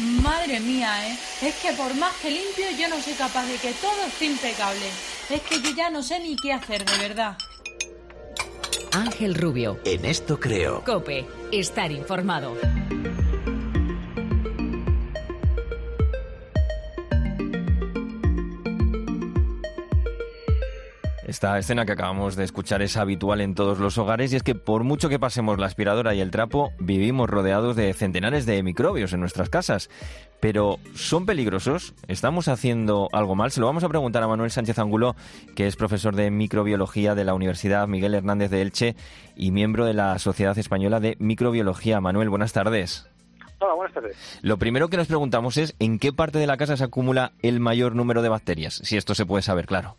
Madre mía, ¿eh? Es que por más que limpio, yo no soy capaz de que todo esté impecable. Es que yo ya no sé ni qué hacer, de verdad. Ángel Rubio. En esto creo. Cope. Estar informado. Esta escena que acabamos de escuchar es habitual en todos los hogares y es que por mucho que pasemos la aspiradora y el trapo, vivimos rodeados de centenares de microbios en nuestras casas. Pero, ¿son peligrosos? ¿Estamos haciendo algo mal? Se lo vamos a preguntar a Manuel Sánchez Angulo, que es profesor de microbiología de la Universidad Miguel Hernández de Elche y miembro de la Sociedad Española de Microbiología. Manuel, buenas tardes. Hola, buenas tardes. Lo primero que nos preguntamos es en qué parte de la casa se acumula el mayor número de bacterias, si esto se puede saber, claro.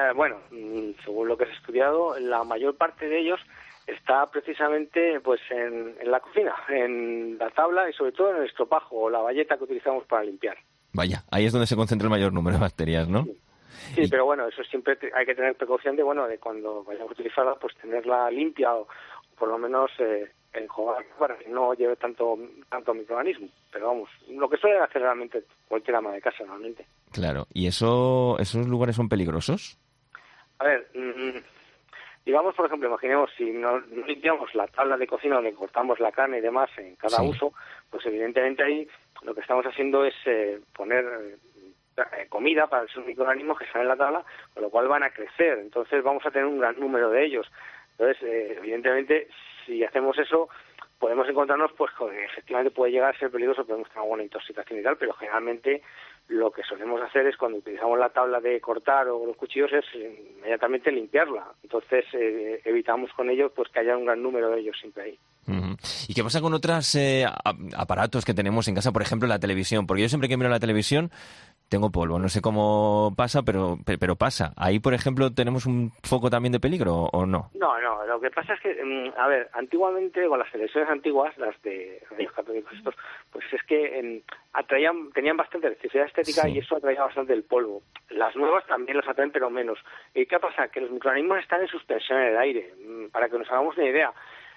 Eh, bueno, mm, según lo que se ha estudiado, la mayor parte de ellos está precisamente pues en, la cocina, en la tabla y sobre todo en el estropajo o la valleta que utilizamos para limpiar. Vaya, ahí es donde se concentra el mayor número de bacterias, ¿no? Sí, pero bueno, eso siempre hay que tener precaución de, bueno, de cuando vayamos a utilizarla, pues tenerla limpia o, por lo menos eh, enjuagar para que no lleve tanto tanto microorganismo. Pero vamos, lo que suele hacer realmente cualquier ama de casa normalmente. Claro, ¿y eso esos lugares son peligrosos? A ver, mm, digamos, por ejemplo, imaginemos si no, limpiamos la tabla de cocina donde cortamos la carne y demás en cada uso, pues evidentemente ahí lo que estamos haciendo es eh, poner eh, comida para esos microorganismos que están en la tabla, con lo cual van a crecer. Entonces vamos a tener un gran número de ellos. Entonces, eh, evidentemente, si hacemos eso, podemos encontrarnos pues que efectivamente puede llegar a ser peligroso, podemos tener alguna intoxicación y tal, pero generalmente lo que solemos hacer es cuando utilizamos la tabla de cortar o los cuchillos es inmediatamente limpiarla. Entonces eh, evitamos con ellos pues que haya un gran número de ellos siempre ahí. ¿Y qué pasa con otros eh, aparatos que tenemos en casa, por ejemplo la televisión? Porque yo siempre que miro la televisión tengo polvo. No sé cómo pasa, pero, pero pasa. Ahí, por ejemplo, ¿tenemos un foco también de peligro o no? No, no. Lo que pasa es que, mm, a ver, antiguamente, con las televisiones antiguas, las de rayos católicos estos, pues es que atraían, tenían bastante electricidad estética y eso atraía bastante el polvo. Las nuevas también los atraen, pero menos. ¿Y qué pasa? Que los microorganismos están en suspensión en el aire. Mm, para que nos hagamos una idea,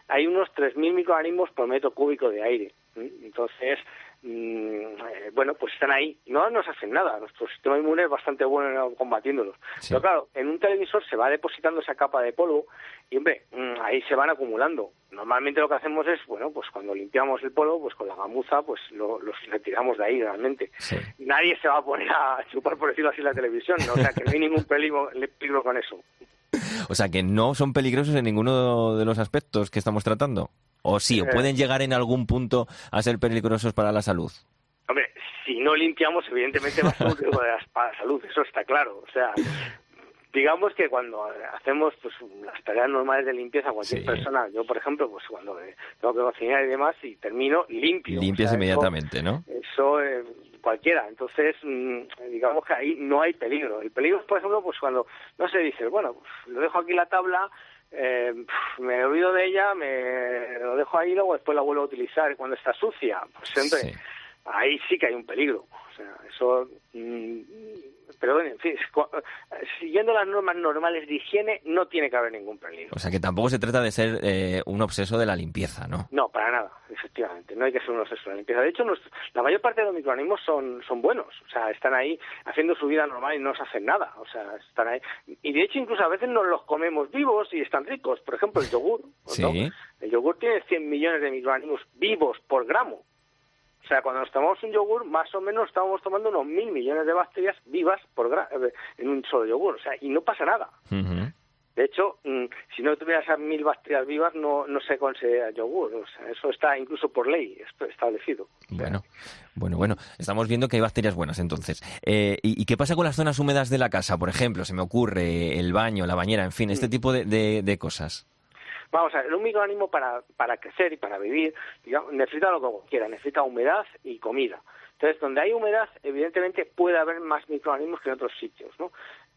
hay unos 3.000 microorganismos por metro cúbico de aire. Entonces, Mm, eh, bueno, pues están ahí. No nos hacen nada. Nuestro sistema inmune es bastante bueno combatiéndolos. Pero claro, en un televisor se va depositando esa capa de polvo y, hombre, mm, ahí se van acumulando. Normalmente lo que hacemos es, bueno, pues cuando limpiamos el polvo, pues con la gamuza, pues lo, los retiramos de ahí realmente. Nadie se va a poner a chupar, por decirlo así, la televisión. ¿no? O sea, que no hay ningún peligro, peligro con eso. O sea, que no son peligrosos en ninguno de los aspectos que estamos tratando. O sí, o pueden llegar en algún punto a ser peligrosos para la salud. Hombre, si no limpiamos, evidentemente va a ser un riesgo para la salud, eso está claro. O sea, digamos que cuando hacemos pues las tareas normales de limpieza cualquier persona yo por ejemplo pues cuando tengo que cocinar y demás y termino limpio limpias inmediatamente no eso eh, cualquiera. Entonces mm, digamos que ahí no hay peligro. El peligro es por ejemplo pues cuando no se dice bueno pues, lo dejo aquí la tabla eh, me olvido de ella, me lo dejo ahí luego después la vuelvo a utilizar cuando está sucia. Pues siempre, ahí sí que hay un peligro. O sea, eso mm, pero bueno, en fin, siguiendo las normas normales de higiene no tiene que haber ningún peligro. O sea que tampoco se trata de ser eh, un obseso de la limpieza, ¿no? No, para nada, efectivamente, no hay que ser un obseso de la limpieza. De hecho, la mayor parte de los microorganismos son, son buenos, o sea, están ahí haciendo su vida normal y no nos hacen nada, o sea, están ahí. Y de hecho, incluso a veces nos los comemos vivos y están ricos. Por ejemplo, el yogur. ¿Sí? El yogur tiene 100 millones de microorganismos vivos por gramo. O sea, cuando nos tomamos un yogur, más o menos estamos tomando unos mil millones de bacterias vivas por eh, en un solo yogur. O sea, y no pasa nada. De hecho, mm, si no tuvieras esas mil bacterias vivas, no, no se considera yogur. O sea, eso está incluso por ley establecido. Bueno, bueno, bueno. Estamos viendo que hay bacterias buenas, entonces. Eh, ¿y, qué pasa con las zonas húmedas de la casa? Por ejemplo, se me ocurre el baño, la bañera, en fin, este mm. tipo de, de cosas. Vamos a ver, un microorganismo para, para crecer y para vivir necesita lo que quiera, necesita humedad y comida. Entonces, donde hay humedad, evidentemente puede haber más microorganismos que en otros sitios, ¿no?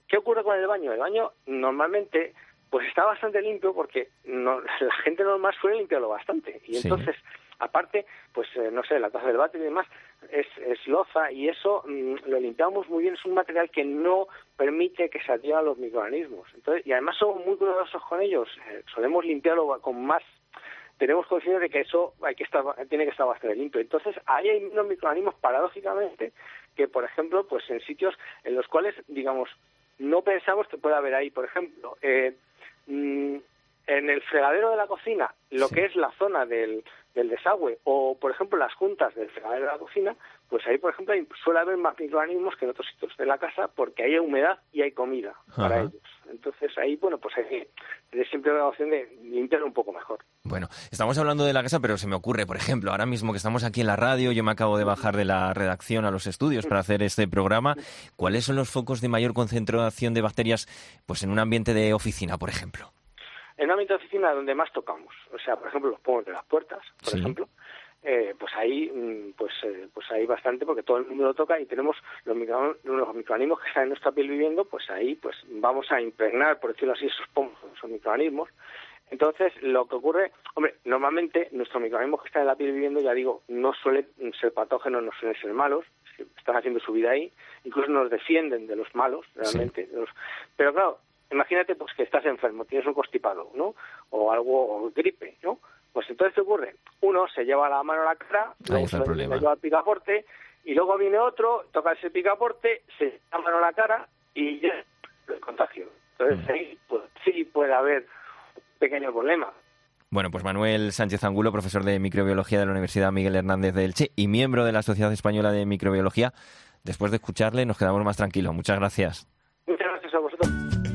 ¿Qué ocurre con el baño? El baño normalmente pues está bastante limpio porque no, la gente normal suele limpiarlo bastante y entonces aparte pues eh, no sé la taza del váter y demás es, es loza y eso mm, lo limpiamos muy bien. Es un material que no permite que se adhieran los microorganismos. Entonces y además somos muy cuidadosos con ellos. Eh, solemos limpiarlo con más. Tenemos conciencia de que eso hay que estar, tiene que estar bastante limpio. Entonces, ahí hay unos microorganismos, paradójicamente, que, por ejemplo, pues en sitios en los cuales, digamos, no pensamos que pueda haber ahí, por ejemplo, eh, mm, en el fregadero de la cocina, lo que es la zona del, del desagüe, o por ejemplo las juntas del fregadero de la cocina, pues ahí por ejemplo suele haber más microorganismos que en otros sitios de la casa porque hay humedad y hay comida para ellos. Entonces ahí, bueno, pues hay que tener siempre la opción de limpiar un poco mejor. Bueno, estamos hablando de la casa, pero se me ocurre, por ejemplo, ahora mismo que estamos aquí en la radio, yo me acabo de bajar de la redacción a los estudios para hacer este programa. ¿Cuáles son los focos de mayor concentración de bacterias pues en un ambiente de oficina, por ejemplo? En un ambiente de oficina donde más tocamos, o sea, por ejemplo, los pomos de las puertas, por ejemplo, eh, pues ahí mm, pues eh, pues hay bastante porque todo el mundo lo toca y tenemos los, los microorganismos que están en nuestra piel viviendo pues ahí pues vamos a impregnar por decirlo así esos pomos esos microorganismos entonces lo que ocurre hombre normalmente nuestros microorganismos que están en la piel viviendo ya digo no suelen ser patógenos no suelen ser malos están haciendo su vida ahí incluso nos defienden de los malos realmente pero claro imagínate pues que estás enfermo, tienes un constipado, ¿no? O algo, o gripe, ¿no? Pues entonces, ¿qué ocurre? Uno se lleva la mano a la cara, luego se lleva el picaporte, y luego viene otro, toca ese picaporte, se lleva la mano a la cara y ya el contagio. Entonces, mm. ahí pues, sí puede haber un pequeño problema. Bueno, pues Manuel Sánchez Angulo, profesor de microbiología de la Universidad Miguel Hernández de Elche y miembro de la Sociedad Española de Microbiología. Después de escucharle, nos quedamos más tranquilos. Muchas gracias. Muchas gracias a vosotros.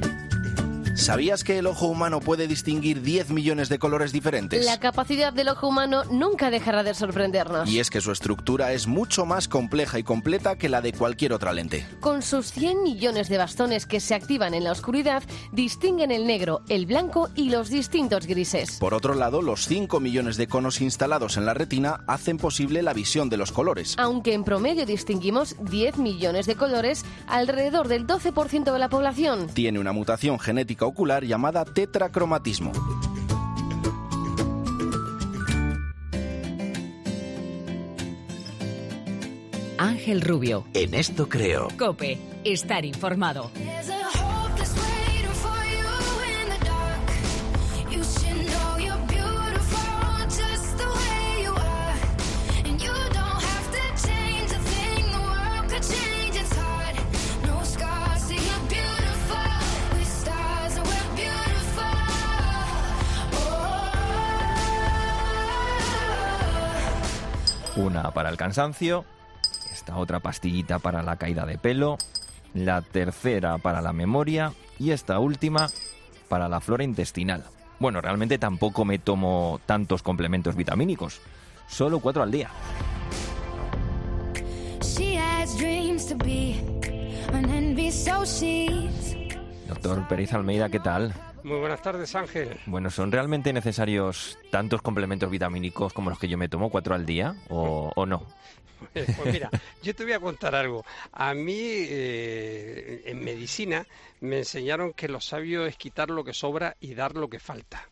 ¿Sabías que el ojo humano puede distinguir 10 millones de colores diferentes? La capacidad del ojo humano nunca dejará de sorprendernos. Y es que su estructura es mucho más compleja y completa que la de cualquier otra lente. Con sus 100 millones de bastones que se activan en la oscuridad, distinguen el negro, el blanco y los distintos grises. Por otro lado, los 5 millones de conos instalados en la retina hacen posible la visión de los colores. Aunque en promedio distinguimos 10 millones de colores, alrededor del 12% de la población tiene una mutación genética ocular llamada tetracromatismo. Ángel Rubio. En esto creo. Cope, estar informado. Una para el cansancio, esta otra pastillita para la caída de pelo, la tercera para la memoria y esta última para la flora intestinal. Bueno, realmente tampoco me tomo tantos complementos vitamínicos, solo cuatro al día. Doctor Pérez Almeida, ¿qué tal? Muy buenas tardes, Ángel. Bueno, ¿son realmente necesarios tantos complementos vitamínicos como los que yo me tomo, cuatro al día, o, no? Pues mira, yo te voy a contar algo. A mí, eh, en medicina, me enseñaron que lo sabio es quitar lo que sobra y dar lo que falta.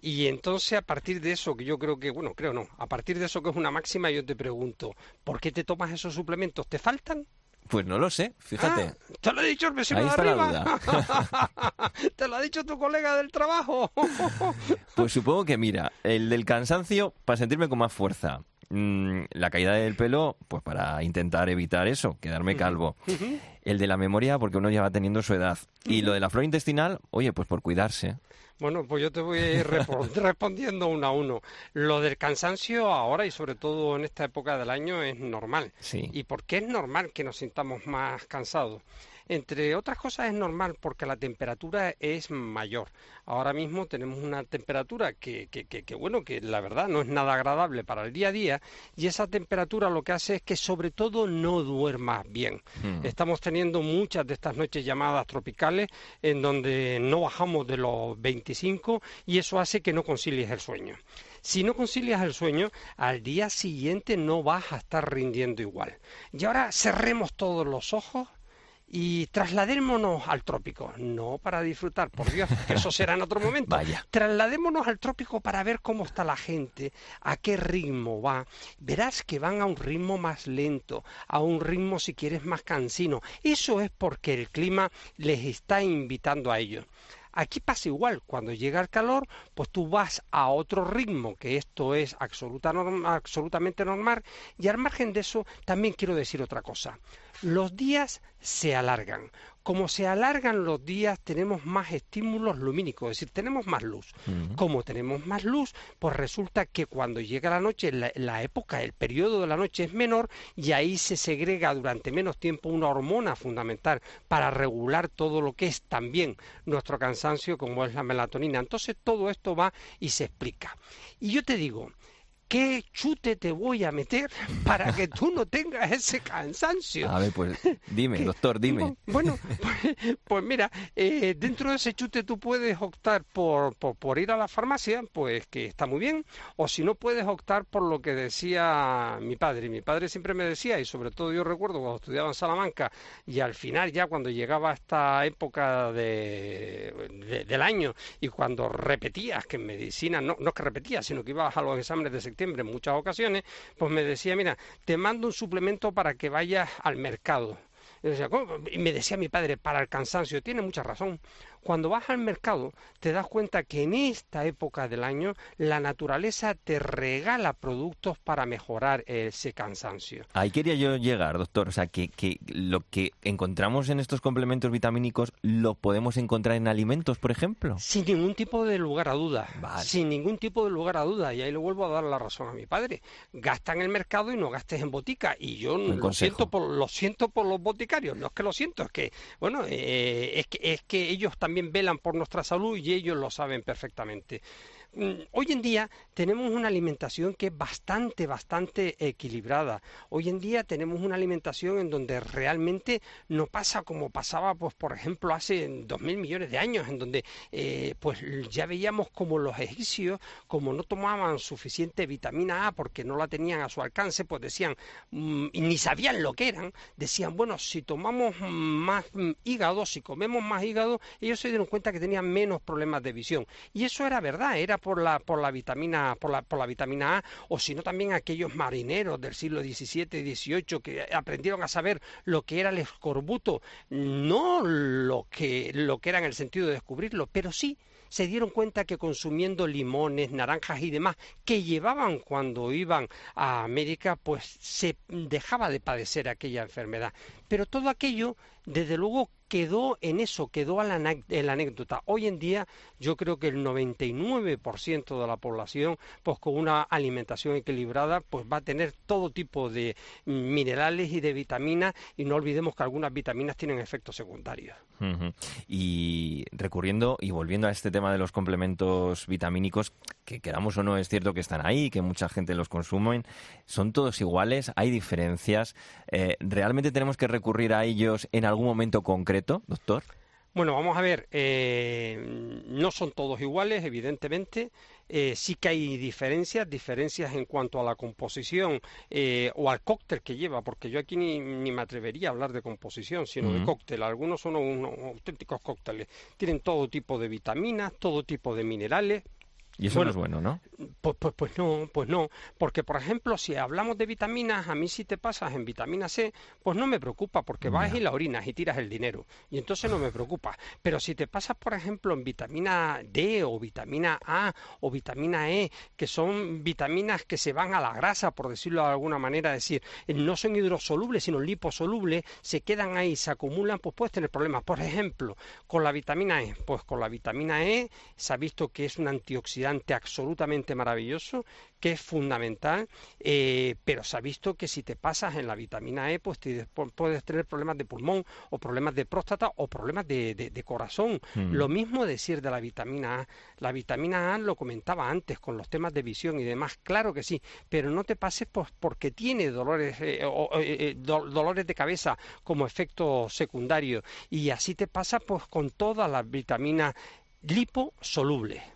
Y entonces, a partir de eso, que yo creo que, bueno, creo no, a partir de eso que es una máxima, yo te pregunto, ¿por qué te tomas esos suplementos? ¿Te faltan? Pues no lo sé, fíjate. Ah, te lo ha dicho el vecino de arriba. te lo ha dicho tu colega del trabajo. pues supongo que mira, el del cansancio para sentirme con más fuerza. Mm, la caída del pelo, pues para intentar evitar eso, quedarme calvo. El de la memoria, porque uno ya va teniendo su edad. Y lo de la flora intestinal, oye, pues por cuidarse. Bueno, pues yo te voy a ir respondiendo uno a uno. Lo del cansancio ahora y sobre todo en esta época del año es normal. Sí. ¿Y por qué es normal que nos sintamos más cansados? Entre otras cosas es normal porque la temperatura es mayor. Ahora mismo tenemos una temperatura que, que, que, bueno, que la verdad no es nada agradable para el día a día y esa temperatura lo que hace es que sobre todo no duermas bien. Hmm. Estamos teniendo muchas de estas noches llamadas tropicales en donde no bajamos de los 25 y eso hace que no concilies el sueño. Si no concilias el sueño, al día siguiente no vas a estar rindiendo igual. Y ahora cerremos todos los ojos y trasladémonos al trópico, no para disfrutar, por Dios, que eso será en otro momento. Vaya. Trasladémonos al trópico para ver cómo está la gente, a qué ritmo va. Verás que van a un ritmo más lento, a un ritmo si quieres más cansino. Eso es porque el clima les está invitando a ello. Aquí pasa igual, cuando llega el calor, pues tú vas a otro ritmo, que esto es absoluta absolutamente normal, y al margen de eso también quiero decir otra cosa. Los días se alargan. Como se alargan los días, tenemos más estímulos lumínicos, es decir, tenemos más luz. Como tenemos más luz, pues resulta que cuando llega la noche, la, época, el periodo de la noche es menor y ahí se segrega durante menos tiempo una hormona fundamental para regular todo lo que es también nuestro cansancio, como es la melatonina. Entonces todo esto va y se explica. Y yo te digo, ¿qué chute te voy a meter para que tú no tengas ese cansancio? A ver, pues dime, doctor, dime. Bueno, pues, pues mira, eh, dentro de ese chute tú puedes optar por, por, ir a la farmacia, pues que está muy bien, o si no puedes optar por lo que decía mi padre. Mi padre siempre me decía, y sobre todo yo recuerdo cuando estudiaba en Salamanca, y al final ya cuando llegaba esta época de, del año, y cuando repetías que en medicina, no, no es que repetías, sino que ibas a los exámenes de septiembre en muchas ocasiones, pues me decía, mira, te mando un suplemento para que vayas al mercado. Y me decía mi padre, para el cansancio, tiene mucha razón. Cuando vas al mercado, te das cuenta que en esta época del año la naturaleza te regala productos para mejorar ese cansancio. Ahí quería yo llegar, doctor. O sea, que, lo que encontramos en estos complementos vitamínicos lo podemos encontrar en alimentos, por ejemplo. Sin ningún tipo de lugar a duda. Sin ningún tipo de lugar a duda. Y ahí le vuelvo a dar la razón a mi padre. Gasta en el mercado y no gastes en botica. Y yo lo siento, por, lo siento por los boticarios. No es que lo siento, es que, bueno, eh, es, que, es que ellos también también velan por nuestra salud y ellos lo saben perfectamente. Mm, hoy en día tenemos una alimentación que es bastante, bastante equilibrada. Hoy en día tenemos una alimentación en donde realmente no pasa como pasaba, pues, por ejemplo, hace dos mil millones de años, en donde eh, pues ya veíamos como los egipcios, como no tomaban suficiente vitamina A porque no la tenían a su alcance, pues decían, mm, y ni sabían lo que eran, decían, bueno, si tomamos más mm, hígado, si comemos más hígado, ellos se dieron cuenta que tenían menos problemas de visión. Y eso era verdad, era por la, por la vitamina, por la, por la vitamina A, o sino también aquellos marineros del siglo XVII y XVIII que aprendieron a saber lo que era el escorbuto, no lo que, lo que era en el sentido de descubrirlo, pero sí se dieron cuenta que consumiendo limones, naranjas y demás que llevaban cuando iban a América, pues se dejaba de padecer aquella enfermedad. Pero todo aquello, desde luego, quedó en eso, quedó en la anécdota. Hoy en día yo creo que el 99% de la población, pues con una alimentación equilibrada, pues va a tener todo tipo de minerales y de vitaminas y no olvidemos que algunas vitaminas tienen efectos secundarios. Y recurriendo y volviendo a este tema de los complementos vitamínicos, que queramos o no, es cierto que están ahí, que mucha gente los consume, son todos iguales, hay diferencias. Eh, ¿Realmente tenemos que recurrir a ellos en algún momento concreto, doctor? Bueno, vamos a ver, eh, no son todos iguales, evidentemente. Eh, sí que hay diferencias, diferencias en cuanto a la composición eh, o al cóctel que lleva, porque yo aquí ni, me atrevería a hablar de composición, sino de cóctel. Algunos son unos auténticos cócteles. Tienen todo tipo de vitaminas, todo tipo de minerales, y eso no es bueno, ¿no? Pues, pues, pues, no, pues no. Porque, por ejemplo, si hablamos de vitaminas, a mí si te pasas en vitamina C, pues no me preocupa, porque vas y la orinas y tiras el dinero. Y entonces no me preocupa. Pero si te pasas, por ejemplo, en vitamina D o vitamina A o vitamina E, que son vitaminas que se van a la grasa, por decirlo de alguna manera, es decir, no son hidrosolubles, sino liposolubles, se quedan ahí, se acumulan, pues puedes tener problemas. Por ejemplo, con la vitamina E, pues con la vitamina E se ha visto que es un antioxidante absolutamente maravilloso, que es fundamental, eh, pero se ha visto que si te pasas en la vitamina E, pues puedes tener problemas de pulmón o problemas de próstata o problemas de, corazón. Mm. Lo mismo decir de la vitamina A. La vitamina A lo comentaba antes con los temas de visión y demás, claro que sí, pero no te pases pues, porque tiene dolores, eh, eh, dolores de cabeza como efecto secundario y así te pasa pues con todas las vitaminas liposolubles.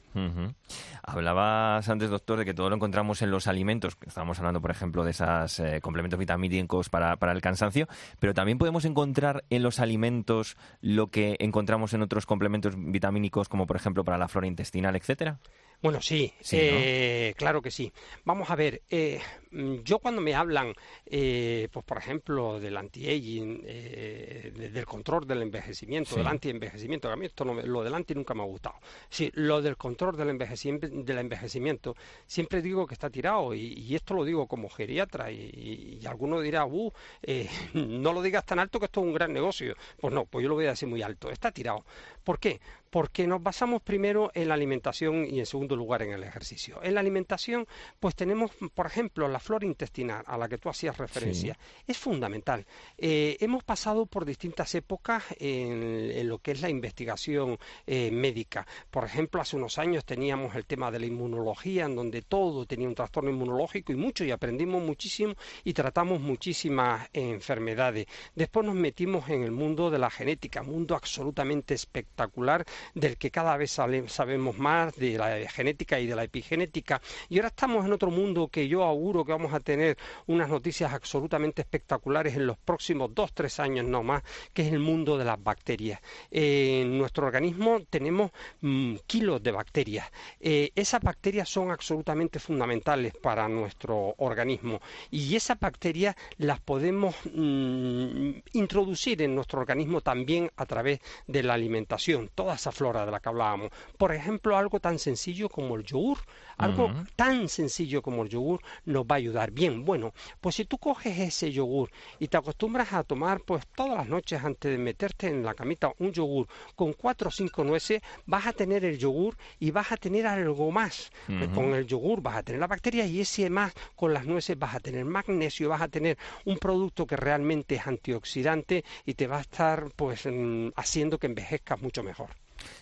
Hablabas antes, doctor, de que todo lo encontramos en los alimentos. Estábamos hablando, por ejemplo, de esos eh, complementos vitamínicos para, el cansancio, pero también podemos encontrar en los alimentos lo que encontramos en otros complementos vitamínicos, como por ejemplo para la flora intestinal, etcétera. Bueno, sí, eh, claro que sí. Vamos a ver, eh, yo cuando me hablan, eh, pues por ejemplo, del anti-aging, eh, del control del envejecimiento, del anti-envejecimiento, a mí esto no lo del anti nunca me ha gustado. Sí, lo del control del envejecimiento, del envejecimiento siempre digo que está tirado y, esto lo digo como geriatra y, y, alguno dirá, uh, eh, no lo digas tan alto que esto es un gran negocio. Pues no, pues yo lo voy a decir muy alto, está tirado. ¿Por qué? Porque nos basamos primero en la alimentación y en segundo lugar en el ejercicio. En la alimentación, pues tenemos, por ejemplo, la flora intestinal a la que tú hacías referencia. Es fundamental. Eh, hemos pasado por distintas épocas en, lo que es la investigación eh, médica. Por ejemplo, hace unos años teníamos el tema de la inmunología, en donde todo tenía un trastorno inmunológico y mucho, y aprendimos muchísimo y tratamos muchísimas enfermedades. Después nos metimos en el mundo de la genética, mundo absolutamente espectacular del que cada vez sabemos más de la genética y de la epigenética. Y ahora estamos en otro mundo que yo auguro que vamos a tener unas noticias absolutamente espectaculares en los próximos dos, tres años no más, que es el mundo de las bacterias. en nuestro organismo tenemos mm, kilos de bacterias. Eh, esas bacterias son absolutamente fundamentales para nuestro organismo y esas bacterias las podemos mm, introducir en nuestro organismo también a través de la alimentación, toda esa flora de la que hablábamos. Por ejemplo, algo tan sencillo como el yogur. Algo tan sencillo como el yogur nos va a ayudar. Bien, bueno, pues si tú coges ese yogur y te acostumbras a tomar pues todas las noches antes de meterte en la camita un yogur con cuatro o cinco nueces, vas a tener el yogur y vas a tener algo más. Con el yogur vas a tener la bacteria y ese más con las nueces vas a tener magnesio, vas a tener un producto que realmente es antioxidante y te va a estar pues mm, haciendo que envejezcas mucho mejor.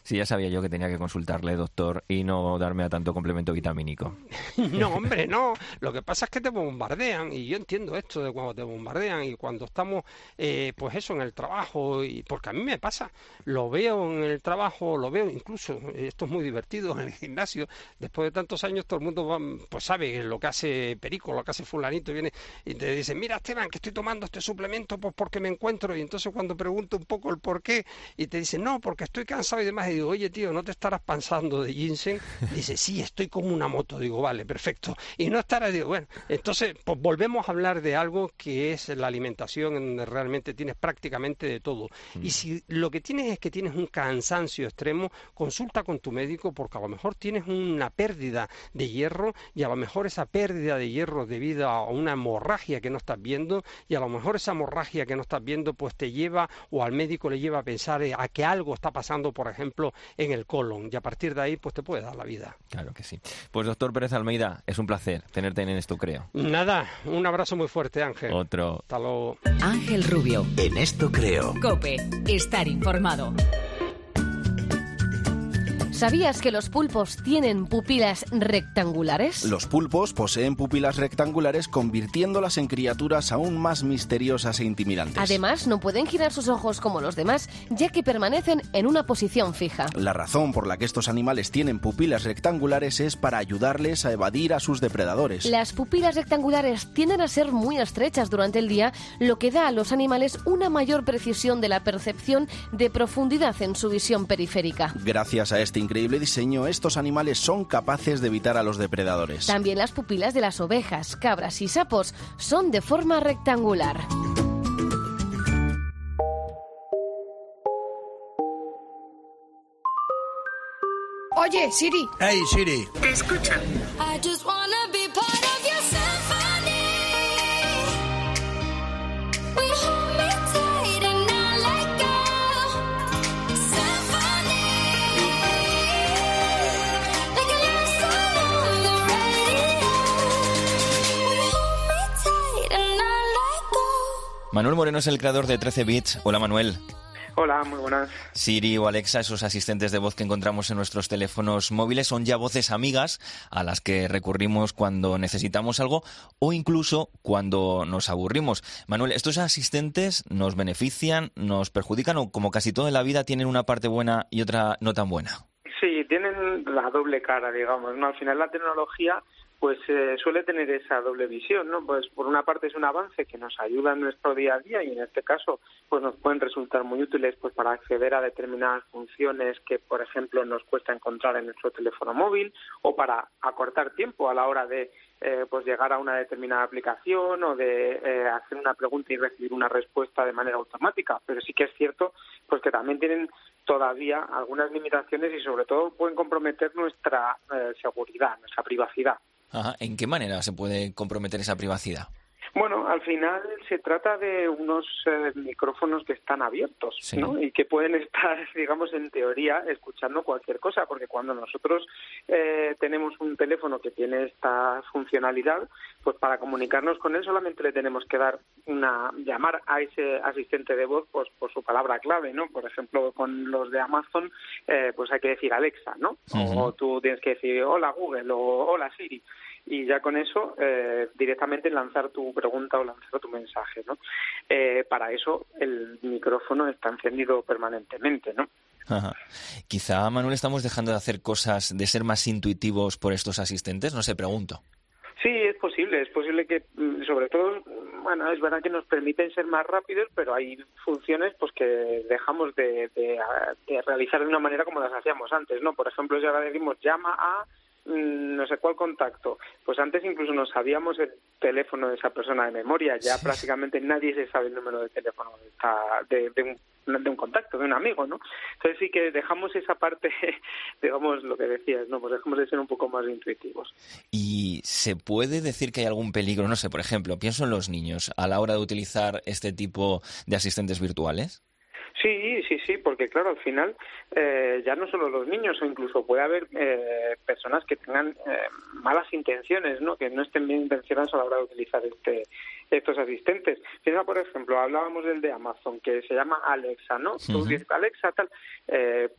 Sí, ya sabía yo que tenía que consultarle, doctor, y no darme a tanto complemento vitamínico. no, hombre, no. Lo que pasa es que te bombardean, y yo entiendo esto de cuando te bombardean y cuando estamos, eh, pues eso, en el trabajo, y porque a mí me pasa, lo veo en el trabajo, lo veo incluso, esto es muy divertido en el gimnasio, después de tantos años todo el mundo va, pues sabe lo que hace Perico, lo que hace fulanito, viene y te dice, mira Esteban, que estoy tomando este suplemento pues porque me encuentro, y entonces cuando pregunto un poco el por qué, y te dice, no, porque estoy cansado y demás, y digo, oye tío, ¿no te estarás pasando de ginseng? Dice, sí, estoy como una moto. Digo, vale, perfecto. Y no estarás, digo, bueno, entonces pues volvemos a hablar de algo que es la alimentación, en donde realmente tienes prácticamente de todo. Y mm. si lo que tienes es que tienes un cansancio extremo, consulta con tu médico porque a lo mejor tienes una pérdida de hierro y a lo mejor esa pérdida de hierro debido a una hemorragia que no estás viendo y a lo mejor esa hemorragia que no estás viendo pues te lleva o al médico le lleva a pensar eh, a que algo está pasando, por ejemplo, en el colon y a partir de ahí pues te puede dar la vida. Claro que sí. Pues doctor Pérez Almeida, es un placer tenerte en esto creo. Nada, un abrazo muy fuerte Ángel. Otro. Hasta luego. Ángel Rubio. En esto creo. Cope, estar informado. ¿Sabías que los pulpos tienen pupilas rectangulares? Los pulpos poseen pupilas rectangulares convirtiéndolas en criaturas aún más misteriosas e intimidantes. Además, no pueden girar sus ojos como los demás, ya que permanecen en una posición fija. La razón por la que estos animales tienen pupilas rectangulares es para ayudarles a evadir a sus depredadores. Las pupilas rectangulares tienden a ser muy estrechas durante el día, lo que da a los animales una mayor precisión de la percepción de profundidad en su visión periférica. Gracias a este increíble diseño, estos animales son capaces de evitar a los depredadores. También las pupilas de las ovejas, cabras y sapos son de forma rectangular. Oye, Siri. Hey, Siri. Te escuchan. Manuel Moreno es el creador de 13 Bits. Hola Manuel. Hola, muy buenas. Siri o Alexa, esos asistentes de voz que encontramos en nuestros teléfonos móviles, son ya voces amigas a las que recurrimos cuando necesitamos algo o incluso cuando nos aburrimos. Manuel, ¿estos asistentes nos benefician, nos perjudican o como casi todo en la vida tienen una parte buena y otra no tan buena? Sí, tienen la doble cara, digamos. ¿no? Al final la tecnología pues eh, suele tener esa doble visión, ¿no? Pues por una parte es un avance que nos ayuda en nuestro día a día y en este caso pues nos pueden resultar muy útiles pues para acceder a determinadas funciones que por ejemplo nos cuesta encontrar en nuestro teléfono móvil o para acortar tiempo a la hora de eh, pues llegar a una determinada aplicación o de eh, hacer una pregunta y recibir una respuesta de manera automática. Pero sí que es cierto pues que también tienen todavía algunas limitaciones y sobre todo pueden comprometer nuestra eh, seguridad, nuestra privacidad. ¿En qué manera se puede comprometer esa privacidad? Bueno, al final se trata de unos eh, micrófonos que están abiertos, ¿no? Y que pueden estar, digamos, en teoría, escuchando cualquier cosa, porque cuando nosotros eh, tenemos un teléfono que tiene esta funcionalidad, pues para comunicarnos con él solamente le tenemos que dar una llamar a ese asistente de voz, pues por su palabra clave, ¿no? Por ejemplo, con los de Amazon, eh, pues hay que decir Alexa, ¿no? O tú tienes que decir hola Google o hola Siri y ya con eso eh, directamente lanzar tu pregunta o lanzar tu mensaje, ¿no? Eh, para eso el micrófono está encendido permanentemente, ¿no? Quizá, Manuel, estamos dejando de hacer cosas, de ser más intuitivos por estos asistentes, no sé, pregunto. Sí, es posible, es posible que, mm, sobre todo, bueno, es verdad que nos permiten ser más rápidos, pero hay funciones pues que dejamos de, de, de realizar de una manera como las hacíamos antes, ¿no? Por ejemplo, si ahora decimos llama a Mm, no sé cuál contacto. Pues antes incluso no sabíamos el teléfono de esa persona de memoria. Ya prácticamente nadie se sabe el número de teléfono de, de, un, de un contacto, de un amigo, ¿no? Entonces sí que dejamos esa parte, digamos, lo que decías, ¿no? Pues dejamos de ser un poco más intuitivos. ¿Y se puede decir que hay algún peligro? No sé, por ejemplo, pienso en los niños a la hora de utilizar este tipo de asistentes virtuales. Sí, sí, sí, porque claro, al final eh, ya no solo los niños, o incluso puede haber eh, personas que tengan eh, malas intenciones, ¿no? Que no estén bien intencionadas a la hora de utilizar este, estos asistentes. Piensa, por ejemplo, hablábamos del de Amazon, que se llama Alexa, ¿no? Tú dices, Alexa, tal.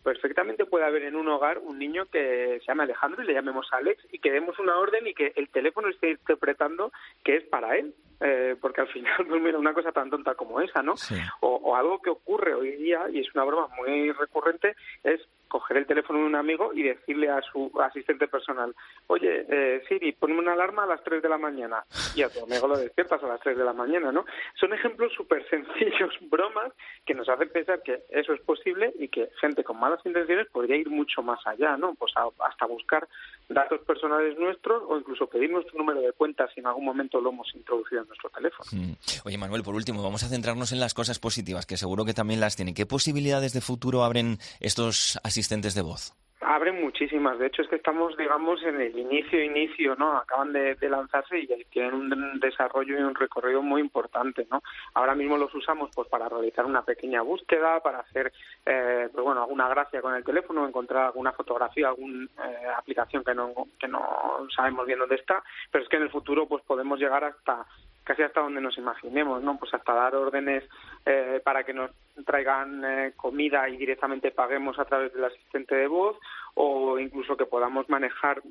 perfectamente puede haber en un hogar un niño que se llama Alejandro y le llamemos Alex y que demos una orden y que el teléfono esté interpretando que es para él. Eh, porque al final, pues mira, una cosa tan tonta como esa, ¿no? O, algo que ocurre hoy día, y es una broma muy recurrente, es coger el teléfono de un amigo y decirle a su asistente personal, oye, eh, Siri, ponme una alarma a las 3 de la mañana. Y a tu amigo lo despiertas a las 3 de la mañana, ¿no? Son ejemplos súper sencillos, bromas, que nos hacen pensar que eso es posible y que gente con malas intenciones podría ir mucho más allá, ¿no? Pues hasta buscar datos personales nuestros o incluso pedir nuestro número de cuenta si en algún momento lo hemos introducido en nuestro teléfono. Mm. Oye, Manuel, por último, vamos a centrarnos en las cosas positivas, que seguro que también las tienen. ¿Qué posibilidades de futuro abren estos asistentes de voz? Abren muchísimas. De hecho, es que estamos, digamos, en el inicio, inicio, ¿no? Acaban de, lanzarse y tienen un desarrollo y un recorrido muy importante, ¿no? Ahora mismo los usamos, pues, para realizar una pequeña búsqueda, para hacer, eh, pues, bueno, alguna gracia con el teléfono, encontrar alguna fotografía, alguna eh, aplicación que no, que no sabemos bien dónde está. Pero es que en el futuro, pues, podemos llegar hasta casi hasta donde nos imaginemos, ¿no? Pues hasta dar órdenes eh, para que nos traigan eh, comida y directamente paguemos a través del asistente de voz o incluso que podamos manejar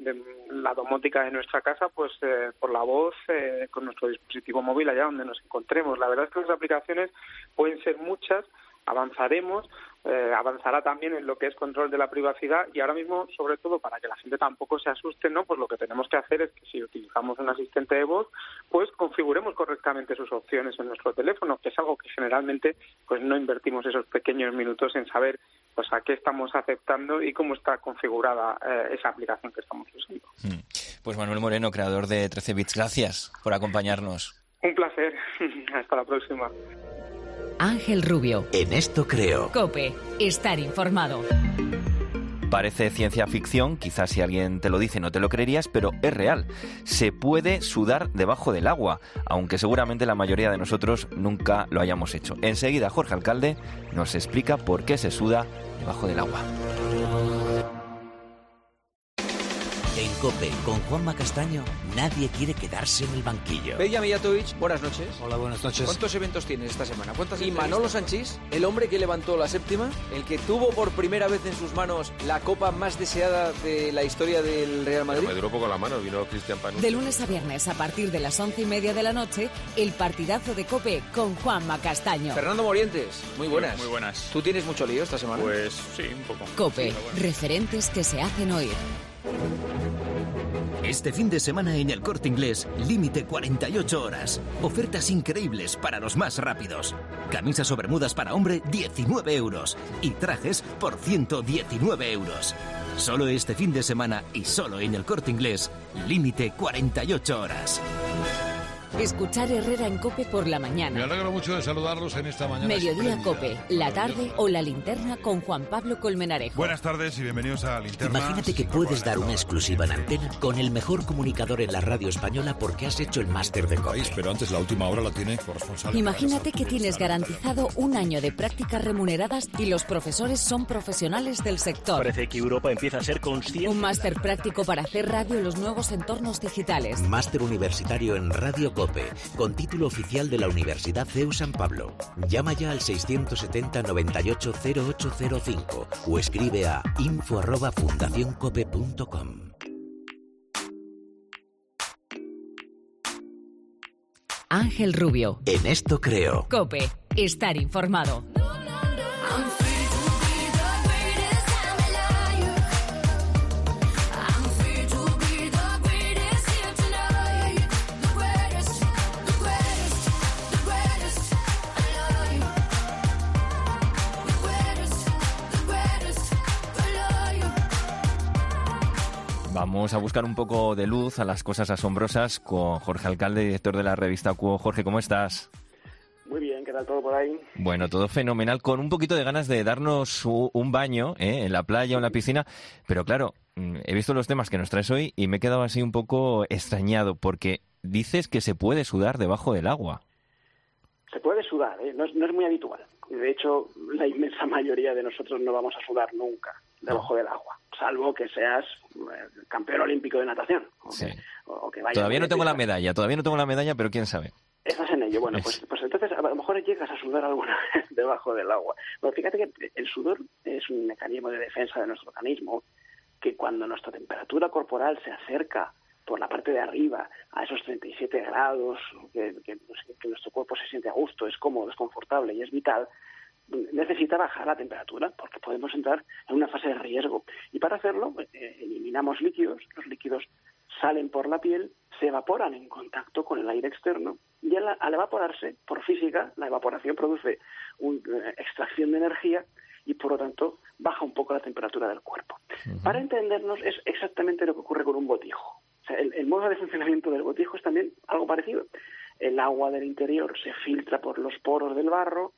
la domótica de nuestra casa pues eh, por la voz con nuestro dispositivo móvil allá donde nos encontremos. La verdad es que las aplicaciones pueden ser muchas avanzaremos, eh, avanzará también en lo que es control de la privacidad y ahora mismo, sobre todo, para que la gente tampoco se asuste, ¿no? Pues lo que tenemos que hacer es que si utilizamos un asistente de voz, pues configuremos correctamente sus opciones en nuestro teléfono, que es algo que generalmente pues no invertimos esos pequeños minutos en saber pues a qué estamos aceptando y cómo está configurada eh, esa aplicación que estamos usando. Mm. Pues Manuel Moreno, creador de 13 bits, gracias por acompañarnos. Un placer. Hasta la próxima. Ángel Rubio. En esto creo. Cope, estar informado. Parece ciencia ficción, quizás si alguien te lo dice no te lo creerías, pero es real. Se puede sudar debajo del agua, aunque seguramente la mayoría de nosotros nunca lo hayamos hecho. Enseguida Jorge Alcalde nos explica por qué se suda debajo del agua. En COPE, con Juanma Castaño, nadie quiere quedarse en el banquillo. Beya Mijatovic, buenas noches. Hola, buenas noches. ¿Cuántos eventos tienes esta semana? ¿Cuántas y Manolo Sanchís, el hombre que levantó la séptima, el que tuvo por primera vez en sus manos la copa más deseada de la historia del Real Madrid. me duró poco la mano, vino Cristian Panucci. De lunes a viernes, a partir de las once y media de la noche, el partidazo de COPE con Juanma Castaño. Fernando Morientes, muy buenas. Muy, buenas. ¿Tú tienes mucho lío esta semana? Pues sí, un poco. COPE, referentes que se hacen oír. Este fin de semana en el corte inglés, límite 48 horas. Ofertas increíbles para los más rápidos. Camisas o bermudas para hombre, 19 euros. Y trajes por 119 euros. Solo este fin de semana y solo en el corte inglés, límite 48 horas. Escuchar Herrera en Cope por la mañana. Me alegro mucho de saludarlos en esta mañana. Mediodía. Cope, la tarde o la linterna con Juan Pablo Colmenarejo. Buenas tardes y bienvenidos a Linterna. Imagínate que puedes dar una exclusiva en antena con el mejor comunicador en la radio española porque has hecho el máster de COPE. Pero antes la última hora la tiene corresponsal. Imagínate que tienes garantizado un año de prácticas remuneradas y los profesores son profesionales del sector. Parece que Europa empieza a ser consciente. Un máster práctico para hacer radio en los nuevos entornos digitales. Máster universitario en Radio COPE, con título oficial de la Universidad CEU San Pablo. Llama ya al 670 98 0805 o escribe a info arroba fundacioncope.com. Ángel Rubio. En esto creo. Cope, estar informado. Vamos a buscar un poco de luz a las cosas asombrosas con Jorge Alcalde, director de la revista Cuo. Jorge, ¿cómo estás? Muy bien, ¿qué tal todo por ahí? Bueno, todo fenomenal, con un poquito de ganas de darnos un baño ¿eh? en la playa o en la piscina, pero claro, mm, he visto los temas que nos traes hoy y me he quedado así un poco extrañado, porque dices que se puede sudar debajo del agua. Se puede sudar, ¿eh? no, es, no es muy habitual. De hecho, la inmensa mayoría de nosotros no vamos a sudar nunca debajo del agua, salvo que seas eh, campeón olímpico de natación. O Sí. que, o que Todavía no tengo la medalla, todavía no tengo la medalla, pero quién sabe. Estás en ello. Bueno, pues, pues entonces a lo mejor llegas a sudar alguna vez debajo del agua. Bueno, fíjate que el sudor es un mecanismo de defensa de nuestro organismo que cuando nuestra temperatura corporal se acerca por la parte de arriba a esos 37 grados, que, que- que nuestro cuerpo se siente a gusto, es cómodo, es confortable y es vital, necesita bajar la temperatura porque podemos entrar en una fase de riesgo. Y para hacerlo, eh, eliminamos líquidos, los líquidos salen por la piel, se evaporan en contacto con el aire externo y al, al evaporarse, por física, la evaporación produce una extracción de energía y por lo tanto baja un poco la temperatura del cuerpo. Para entendernos es exactamente lo que ocurre con un botijo. O sea, el, el modo de funcionamiento del botijo es también algo parecido. El agua del interior se filtra por los poros del barro,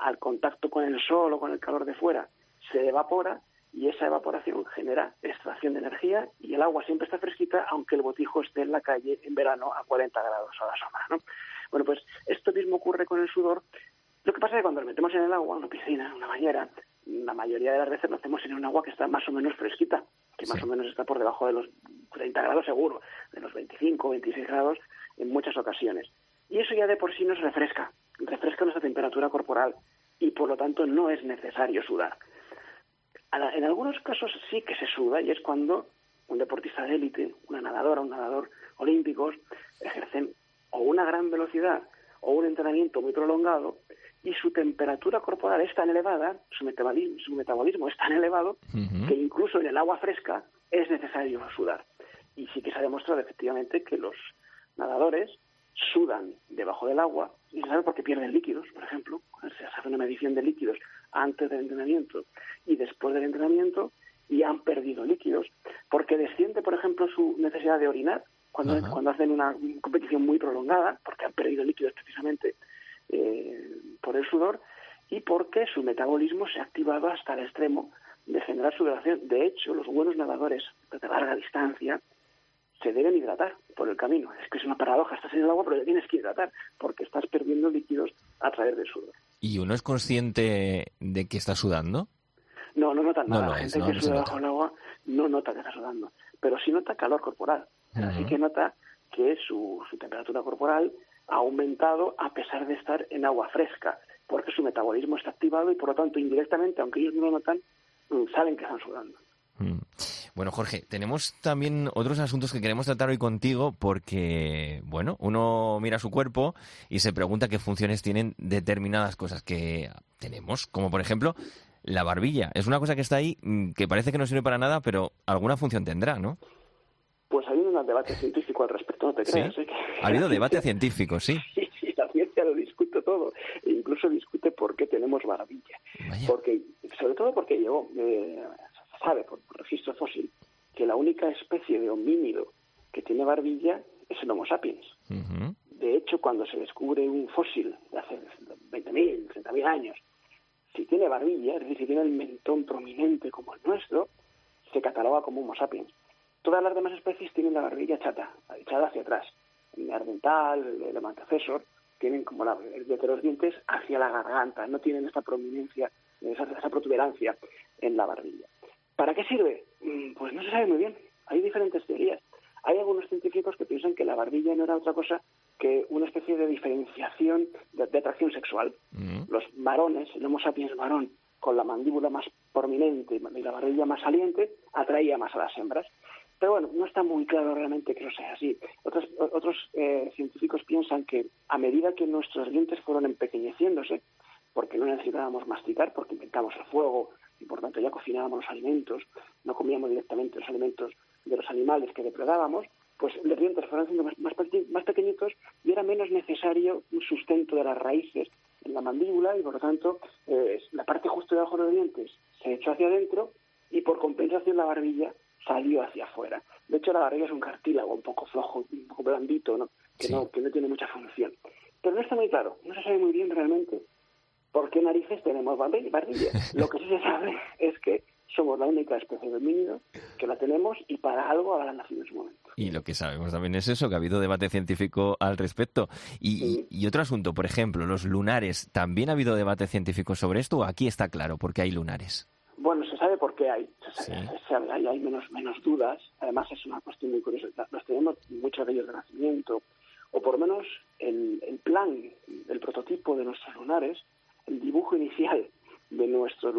al contacto con el sol o con el calor de fuera se evapora y esa evaporación genera extracción de energía y el agua siempre está fresquita aunque el botijo esté en la calle en verano a 40 grados a la sombra. ¿no? Bueno, pues esto mismo ocurre con el sudor. Lo que pasa es que cuando lo metemos en el agua, en una piscina, en una bañera, la mayoría de las veces lo hacemos en un agua que está más o menos fresquita, que más o menos está por debajo de los 30 grados seguro, de los 25, 26 grados en muchas ocasiones. Y eso ya de por sí nos refresca, refresca nuestra temperatura corporal y por lo tanto no es necesario sudar. En algunos casos sí que se suda y es cuando un deportista de élite, una nadadora, un nadador olímpicos ejercen o una gran velocidad o un entrenamiento muy prolongado y su temperatura corporal es tan elevada, su metabolismo, su metabolismo es tan elevado que incluso en el agua fresca es necesario sudar. Y sí que se ha demostrado efectivamente que los nadadores sudan debajo del agua y se sabe por qué pierden líquidos, por ejemplo. Se hace una medición de líquidos antes del entrenamiento y después del entrenamiento y han perdido líquidos porque desciende, por ejemplo, su necesidad de orinar cuando, Ajá. cuando hacen una competición muy prolongada porque han perdido líquidos precisamente eh, por el sudor y porque su metabolismo se ha activado hasta el extremo de generar sudoración. De hecho, los buenos nadadores de larga distancia se deben hidratar por el camino. Es que es una paradoja, estás en el agua pero te tienes que hidratar porque estás perdiendo líquidos a través del sudor. ¿Y uno es consciente de que está sudando? No, no notan No nada. lo La es, gente ¿no? que No suda bajo el agua no nota que está sudando, pero sí nota calor corporal. Así que nota que su, su temperatura corporal ha aumentado a pesar de estar en agua fresca, porque su metabolismo está activado y por lo tanto indirectamente, aunque ellos no lo notan, mm, saben que están sudando. Mm. Bueno, Jorge, tenemos también otros asuntos que queremos tratar hoy contigo porque, bueno, uno mira su cuerpo y se pregunta qué funciones tienen determinadas cosas que tenemos, como por ejemplo la barbilla. Es una cosa que está ahí mm, que parece que no sirve para nada, pero alguna función tendrá, ¿no? Pues hay un debate científico al respecto, no te Sí. creas. ¿eh? Que- Ha habido debate científico, sí. Sí, sí, la ciencia lo discute todo. E incluso discute por qué tenemos barbilla. Porque, sobre todo porque llegó, eh, sabe por, registro fósil que la única especie de homínido que tiene barbilla es el Homo sapiens. De hecho, cuando se descubre un fósil de hace 20.000, 30.000 años, si tiene barbilla, es decir, si tiene el mentón prominente como el nuestro, se cataloga como Homo sapiens. Todas las demás especies tienen la barbilla chata, echada hacia atrás. El neandertal, el elemantocesor, tienen como la, el de los dientes hacia la garganta, no tienen esta prominencia, esa, esa protuberancia en la barbilla. ¿Para qué sirve? Mm, Pues no se sabe muy bien. Hay diferentes teorías. Hay algunos científicos que piensan que la barbilla no era otra cosa que una especie de diferenciación de, de atracción sexual. Los varones, el Homo sapiens varón, con la mandíbula más prominente y la barbilla más saliente, atraía más a las hembras. Pero bueno, no está muy claro realmente que eso sea así. Otros, otros eh, científicos piensan que a medida que nuestros dientes fueron empequeñeciéndose, porque no necesitábamos masticar, porque inventamos el fuego y por tanto ya cocinábamos los alimentos, no comíamos directamente los alimentos de los animales que depredábamos, pues los dientes fueron haciendo más, más, más pequeñitos y era menos necesario un sustento de las raíces en la mandíbula y por lo tanto eh, la parte justo debajo de los dientes se echó hacia adentro y por compensación la barbilla salió hacia afuera. De hecho, la barbilla es un cartílago un poco flojo, un poco blandito, ¿no? Que, no, que no tiene mucha función. Pero no está muy claro, no se sabe muy bien realmente por qué narices tenemos barbi- barbilla. Lo que sí se sabe es que somos la única especie de homínido que la tenemos y para algo habrá nacido en su momento. Y lo que sabemos también es eso, que ha habido debate científico al respecto. Y, y- y otro asunto, por ejemplo, los lunares. ¿También ha habido debate científico sobre esto o aquí está claro por qué hay lunares? Bueno, se sabe por qué hay, se sabe, se sabe, hay, hay menos, menos dudas. Además, es una cuestión muy curiosa. Los tenemos muchos de ellos de nacimiento, o por lo menos el, el plan, el prototipo de nuestros lunares, el dibujo inicial de nuestros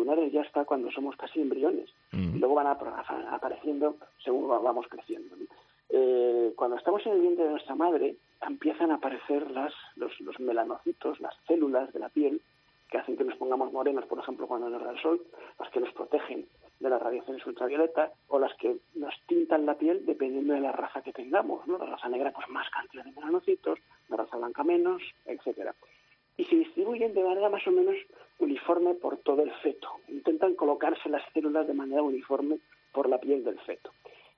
cuando somos casi embriones. Y luego van ap- ap- apareciendo según va- vamos creciendo. ¿no? Eh, cuando estamos en el vientre de nuestra madre, empiezan a aparecer las, los, los melanocitos, las células de la piel, que hacen que nos pongamos morenos, por ejemplo, cuando nos da el sol, las que nos protegen de las radiaciones ultravioletas o las que nos tintan la piel dependiendo de la raza que tengamos, ¿no? La raza negra, pues más cantidad de melanocitos, la raza blanca menos, etcétera. Y se distribuyen de manera más o menos uniforme por todo el feto. Intentan colocarse las células de manera uniforme por la piel del feto.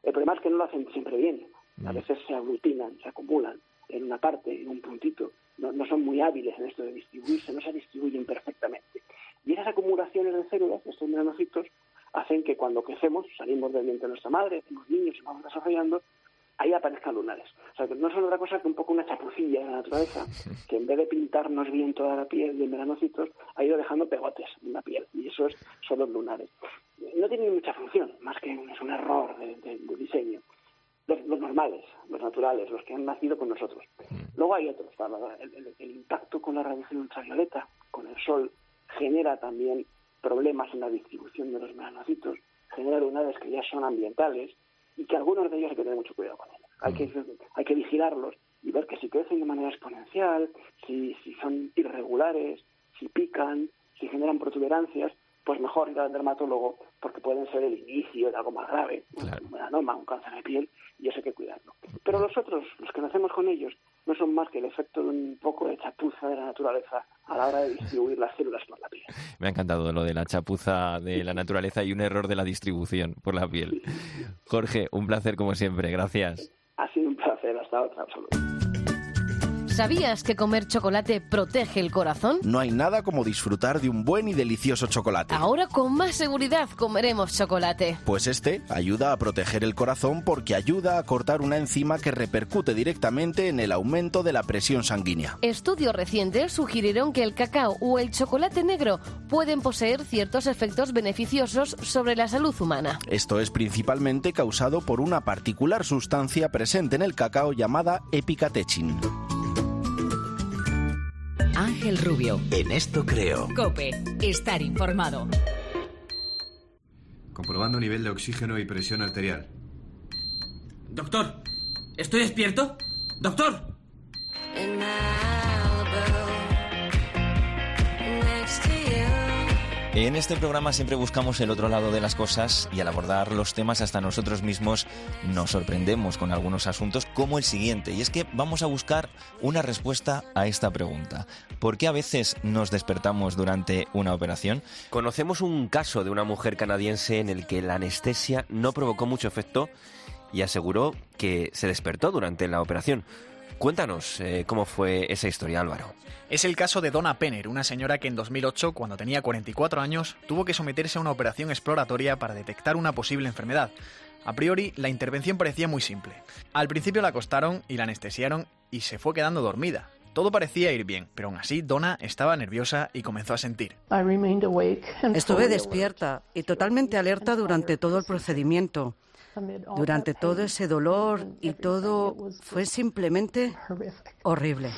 El problema es que no lo hacen siempre bien. A veces se aglutinan, se acumulan en una parte, en un puntito. No, no son muy hábiles en esto de distribuirse, no se distribuyen perfectamente. Y esas acumulaciones de células, estos melanocitos, hacen que cuando crecemos, salimos del vientre de nuestra madre, tenemos niños y vamos desarrollando, ahí aparezcan lunares. O sea, que no son otra cosa que un poco una chapucilla de la naturaleza, que en vez de pintarnos bien toda la piel de melanocitos, ha ido dejando pegotes en la piel. Y eso es, son los lunares. No tienen mucha función, más que es un error de, de- de diseño. Los, los normales, los naturales, los que han nacido con nosotros. Luego hay otros. el- el impacto con la radiación ultravioleta, con el sol, genera también problemas en la distribución de los melanocitos, genera lunares que ya son ambientales y que algunos de ellos hay que tener mucho cuidado con ellos. Hay que, hay que vigilarlos y ver que si crecen de manera exponencial, si, si son irregulares, si pican, si generan protuberancias, pues mejor ir al dermatólogo porque pueden ser el inicio de algo más grave, un melanoma, un cáncer de piel, y eso hay que cuidarlo. Pero los otros, los que nacemos con ellos, no son más que el efecto de un poco de chapuza de la naturaleza a la hora de distribuir las células por la piel. Me ha encantado lo de la chapuza de la naturaleza y un error de la distribución por la piel. Jorge, un placer como siempre. Gracias. Ha sido un placer, hasta otra, absoluto. ¿Sabías que comer chocolate protege el corazón? No hay nada como disfrutar de un buen y delicioso chocolate. Ahora con más seguridad comeremos chocolate. Pues este ayuda a proteger el corazón porque ayuda a cortar una enzima que repercute directamente en el aumento de la presión sanguínea. Estudios recientes sugirieron que el cacao o el chocolate negro pueden poseer ciertos efectos beneficiosos sobre la salud humana. Esto es principalmente causado por una particular sustancia presente en el cacao llamada epicatechin. Ángel Rubio. En esto creo. Cope. Estar informado. Comprobando nivel de oxígeno y presión arterial. Doctor, ¿estoy despierto? Doctor. En este programa siempre buscamos el otro lado de las cosas y al abordar los temas hasta nosotros mismos nos sorprendemos con algunos asuntos como el siguiente. Y es que vamos a buscar una respuesta a esta pregunta. ¿Por qué a veces nos despertamos durante una operación? Conocemos un caso de una mujer canadiense en el que la anestesia no provocó mucho efecto y aseguró que se despertó durante la operación. Cuéntanos eh, cómo fue esa historia, Álvaro. Es el caso de Donna Penner, una señora que en 2008, cuando tenía 44 años, tuvo que someterse a una operación exploratoria para detectar una posible enfermedad. A priori, la intervención parecía muy simple. Al principio la acostaron y la anestesiaron y se fue quedando dormida. Todo parecía ir bien, pero aún así Donna estaba nerviosa y comenzó a sentir. Estuve despierta y totalmente alerta durante todo el procedimiento. Durante todo ese dolor y todo fue simplemente horrible.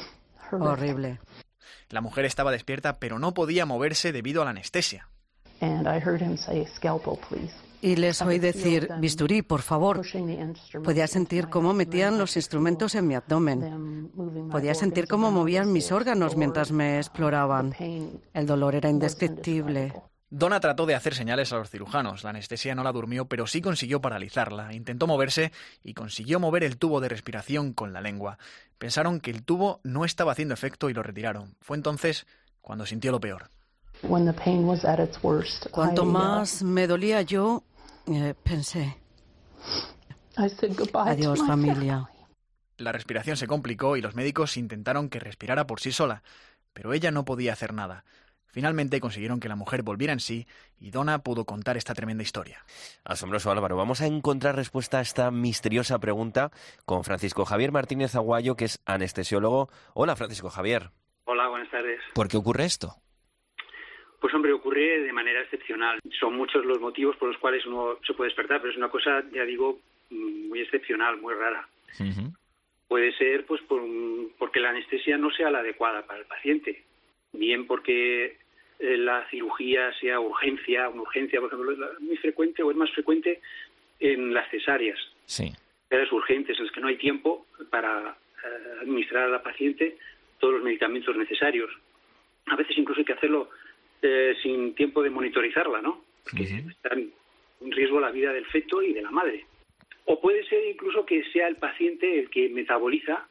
Horrible. La mujer estaba despierta, pero no podía moverse debido a la anestesia. Y les oí decir, bisturí, por favor. Podía sentir cómo metían los instrumentos en mi abdomen. Podía sentir cómo movían mis órganos mientras me exploraban. El dolor era indescriptible. Donna trató de hacer señales a los cirujanos. La anestesia no la durmió, pero sí consiguió paralizarla. Intentó moverse y consiguió mover el tubo de respiración con la lengua. Pensaron que el tubo no estaba haciendo efecto y lo retiraron. Fue entonces cuando sintió lo peor. Cuanto más me dolía yo, eh, pensé. Adiós, familia. La respiración se complicó y los médicos intentaron que respirara por sí sola, pero ella no podía hacer nada. Finalmente consiguieron que la mujer volviera en sí y Donna pudo contar esta tremenda historia. Asombroso Álvaro. Vamos a encontrar respuesta a esta misteriosa pregunta con Francisco Javier Martínez Aguayo, que es anestesiólogo. Hola, Francisco Javier. Hola, buenas tardes. ¿Por qué ocurre esto? Pues hombre, ocurre de manera excepcional. Son muchos los motivos por los cuales uno se puede despertar, pero es una cosa, ya digo, muy excepcional, muy rara. Puede ser pues porque la anestesia no sea la adecuada para el paciente, bien porque eh, la cirugía sea urgencia, una urgencia, por ejemplo, es muy frecuente o es más frecuente en las cesáreas. Sí. Cesáreas urgentes en las que no hay tiempo para eh, administrar a la paciente todos los medicamentos necesarios. A veces incluso hay que hacerlo eh, sin tiempo de monitorizarla, ¿no? Porque está en riesgo la vida del feto y de la madre. O puede ser incluso que sea el paciente el que metaboliza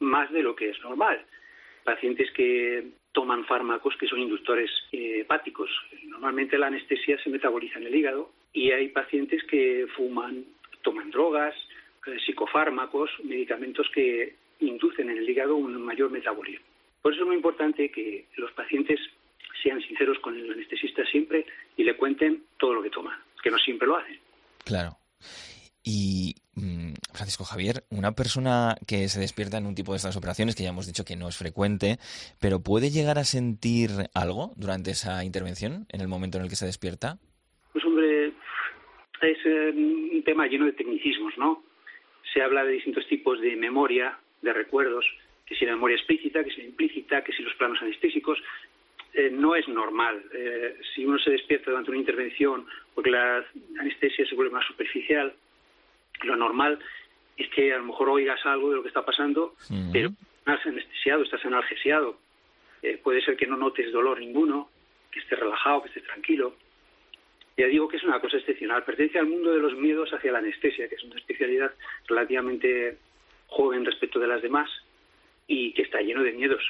más de lo que es normal. Pacientes que toman fármacos que son inductores eh, hepáticos. Normalmente la anestesia se metaboliza en el hígado y hay pacientes que fuman, toman drogas, eh, psicofármacos, medicamentos que inducen en el hígado un mayor metabolismo. Por eso es muy importante que los pacientes sean sinceros con el anestesista siempre y le cuenten todo lo que toman, que no siempre lo hacen. Claro. Y mm, Francisco Javier, una persona que se despierta en un tipo de estas operaciones, que ya hemos dicho que no es frecuente, pero ¿puede llegar a sentir algo durante esa intervención, en el momento en el que se despierta? Pues hombre, es eh, un tema lleno de tecnicismos, ¿no? Se habla de distintos tipos de memoria, de recuerdos, que si la memoria explícita, que si la implícita, que si los planos anestésicos. Eh, no es normal. Eh, si uno se despierta durante una intervención porque la anestesia se vuelve más superficial, lo normal es que a lo mejor oigas algo de lo que está pasando, pero estás anestesiado, estás analgesiado. Eh, puede ser que no notes dolor ninguno, que estés relajado, que estés tranquilo. Ya digo que es una cosa excepcional. Pertenece al mundo de los miedos hacia la anestesia, que es una especialidad relativamente joven respecto de las demás y que está lleno de miedos.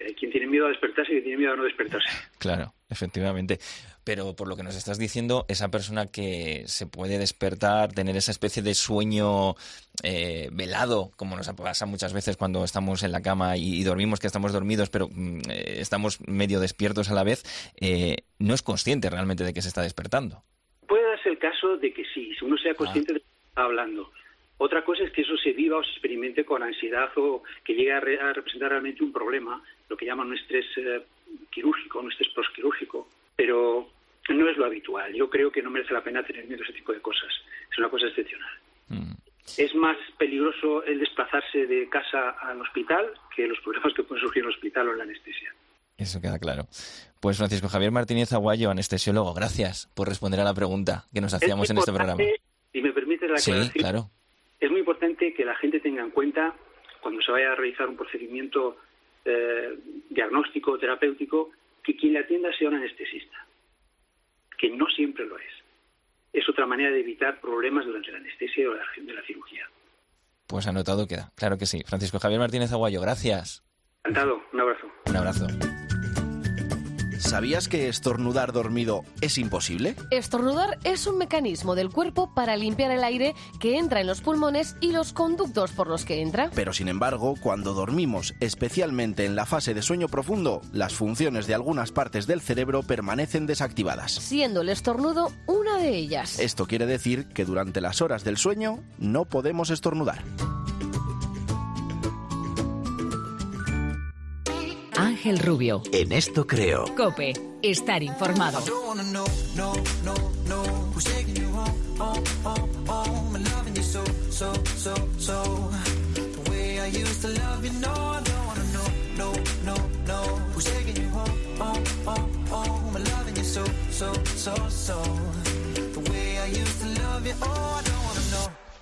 Hay quien tiene miedo a despertarse y quien tiene miedo a no despertarse. Claro, efectivamente. Pero por lo que nos estás diciendo, esa persona que se puede despertar, tener esa especie de sueño eh, velado, como nos pasa muchas veces cuando estamos en la cama y, dormimos, que estamos dormidos, pero mm, eh, estamos medio despiertos a la vez, eh, no es consciente realmente de que se está despertando. Puede darse el caso de que sí, si uno sea consciente de que está hablando. Otra cosa es que eso se viva o se experimente con ansiedad o que llegue a, representar realmente un problema, lo que llaman un estrés quirúrgico, un estrés postquirúrgico. Pero no es lo habitual. Yo creo que no merece la pena tener miedo a ese tipo de cosas. Es una cosa excepcional. Mm. Es más peligroso el desplazarse de casa al hospital que los problemas que pueden surgir en el hospital o en la anestesia. Eso queda claro. Pues Francisco Javier Martínez Aguayo, anestesiólogo, gracias por responder a la pregunta que nos hacíamos en este programa. Si me permite la aclaración, sí, claro. es muy importante que la gente tenga en cuenta, cuando se vaya a realizar un procedimiento eh, diagnóstico terapéutico, que quien le atienda sea un anestesista, que no siempre lo es. Es otra manera de evitar problemas durante la anestesia o la de la cirugía. Pues anotado queda, claro que sí. Francisco Javier Martínez Aguayo, gracias. Encantado, un abrazo. Un abrazo. ¿Sabías que estornudar dormido es imposible? Estornudar es un mecanismo del cuerpo para limpiar el aire que entra en los pulmones y los conductos por los que entra. Pero sin embargo, cuando dormimos, especialmente en la fase de sueño profundo, las funciones de algunas partes del cerebro permanecen desactivadas. Siendo el estornudo una de ellas. Esto quiere decir que durante las horas del sueño no podemos estornudar. Ángel Rubio. En esto creo. Cope, estar informado.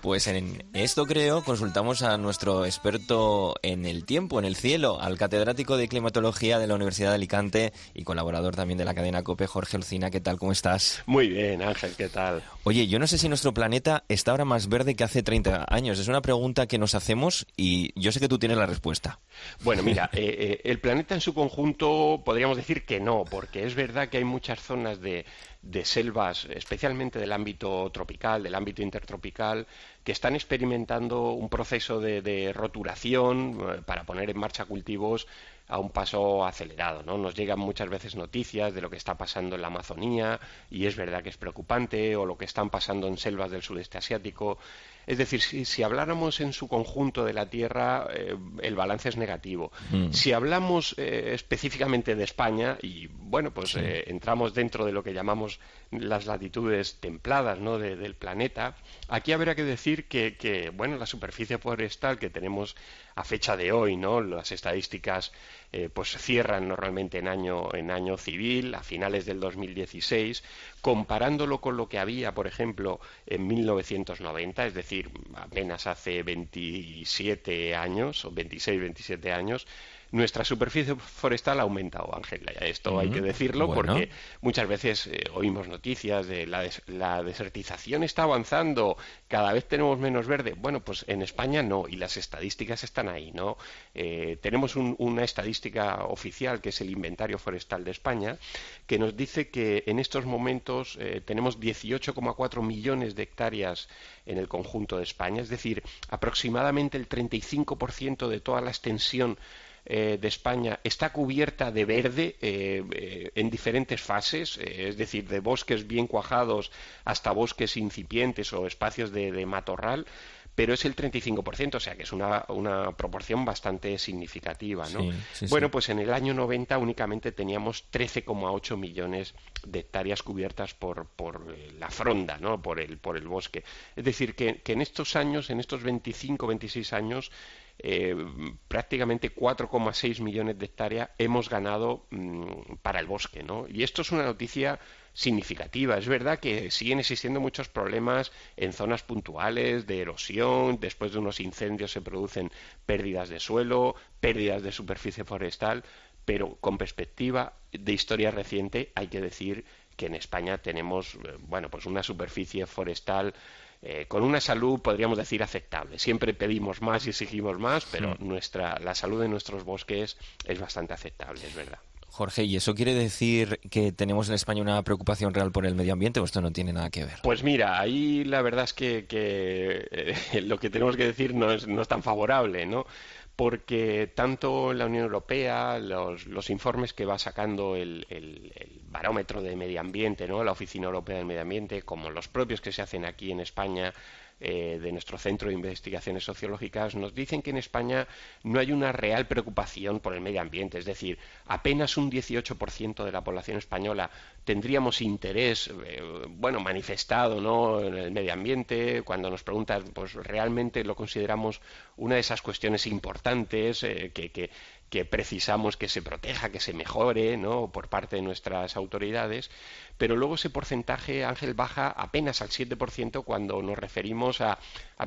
Pues en esto creo consultamos a nuestro experto en el tiempo, en el cielo, al catedrático de climatología de la Universidad de Alicante y colaborador también de la cadena COPE, Jorge Olcina. ¿Qué tal? ¿Cómo estás? Muy bien, Ángel, ¿qué tal? Oye, yo no sé si nuestro planeta está ahora más verde que hace 30 años. Es una pregunta que nos hacemos y yo sé que tú tienes la respuesta. Bueno, mira, eh, eh, el planeta en su conjunto podríamos decir que no, porque es verdad que hay muchas zonas de, de selvas, especialmente del ámbito tropical, del ámbito intertropical, que están experimentando un proceso de, roturación eh, para poner en marcha cultivos a un paso acelerado. ¿no? Nos llegan muchas veces noticias de lo que está pasando en la Amazonía y es verdad que es preocupante, o lo que están pasando en selvas del sudeste asiático. Es decir, si, habláramos en su conjunto de la Tierra, eh, el balance es negativo. Mm. Si hablamos eh, específicamente de España, y bueno, pues eh, entramos dentro de lo que llamamos las latitudes templadas ¿no? del planeta, aquí habría que decir que, que, bueno, la superficie forestal que tenemos a fecha de hoy, ¿no? Las estadísticas pues cierran normalmente en año, en año civil, a finales del 2016, comparándolo con lo que había, por ejemplo, en 1990, es decir, apenas hace 27 años, o 26, 27 años, nuestra superficie forestal ha aumentado, Ángel. Esto hay que decirlo porque muchas veces eh, oímos noticias de la, la, desertización está avanzando, cada vez tenemos menos verde. Bueno, pues en España no, y las estadísticas están ahí, ¿no? Eh, tenemos una estadística oficial que es el Inventario Forestal de España, que nos dice que en estos momentos eh, tenemos 18,4 millones de hectáreas en el conjunto de España, es decir, aproximadamente el 35% de toda la extensión eh, de España está cubierta de verde eh, eh, en diferentes fases, es decir, de bosques bien cuajados hasta bosques incipientes o espacios de, matorral pero es el 35%, o sea que es una, una proporción bastante significativa. ¿no? bueno, pues en el año 90 únicamente teníamos 13,8 millones de hectáreas cubiertas por, por la fronda, ¿no? por, el, por el bosque. Es decir, que, que en estos años, en estos 25, 26 años, eh, prácticamente 4,6 millones de hectáreas hemos ganado mm, para el bosque, ¿no? Y esto es una noticia significativa. Es verdad que siguen existiendo muchos problemas en zonas puntuales de erosión, después de unos incendios se producen pérdidas de suelo, pérdidas de superficie forestal, pero con perspectiva de historia reciente hay que decir que en España tenemos eh, bueno pues una superficie forestal eh, con una salud, podríamos decir, aceptable. Siempre pedimos más y exigimos más, pero nuestra, la salud de nuestros bosques es bastante aceptable, es verdad. Jorge, ¿y eso quiere decir que tenemos en España una preocupación real por el medio ambiente o esto no tiene nada que ver? Pues mira, ahí la verdad es que, eh, lo que tenemos que decir no es, no es tan favorable, ¿no? Porque tanto la Unión Europea, los, informes que va sacando el, barómetro de medio ambiente, ¿no? la Oficina Europea del Medio Ambiente, como los propios que se hacen aquí en España eh, de nuestro Centro de Investigaciones Sociológicas nos dicen que en España no hay una real preocupación por el medio ambiente, es decir, apenas un 18% de la población española tendríamos interés, eh, bueno, manifestado, ¿no? en el medio ambiente, cuando nos preguntan, pues realmente lo consideramos una de esas cuestiones importantes eh, que, que, que precisamos que se proteja, que se mejore, ¿no? por parte de nuestras autoridades pero luego ese porcentaje, Ángel, baja apenas al 7% cuando nos referimos a,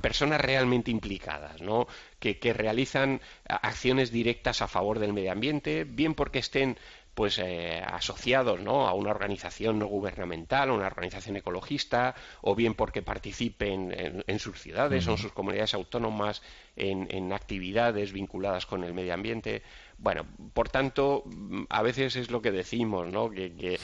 personas realmente implicadas, ¿no? Que, realizan acciones directas a favor del medio ambiente, bien porque estén pues eh, asociados ¿no? a una organización no gubernamental, a una organización ecologista, o bien porque participen en, sus ciudades o en sus comunidades autónomas en, actividades vinculadas con el medio ambiente. Bueno, por tanto, a veces es lo que decimos, ¿no? que, que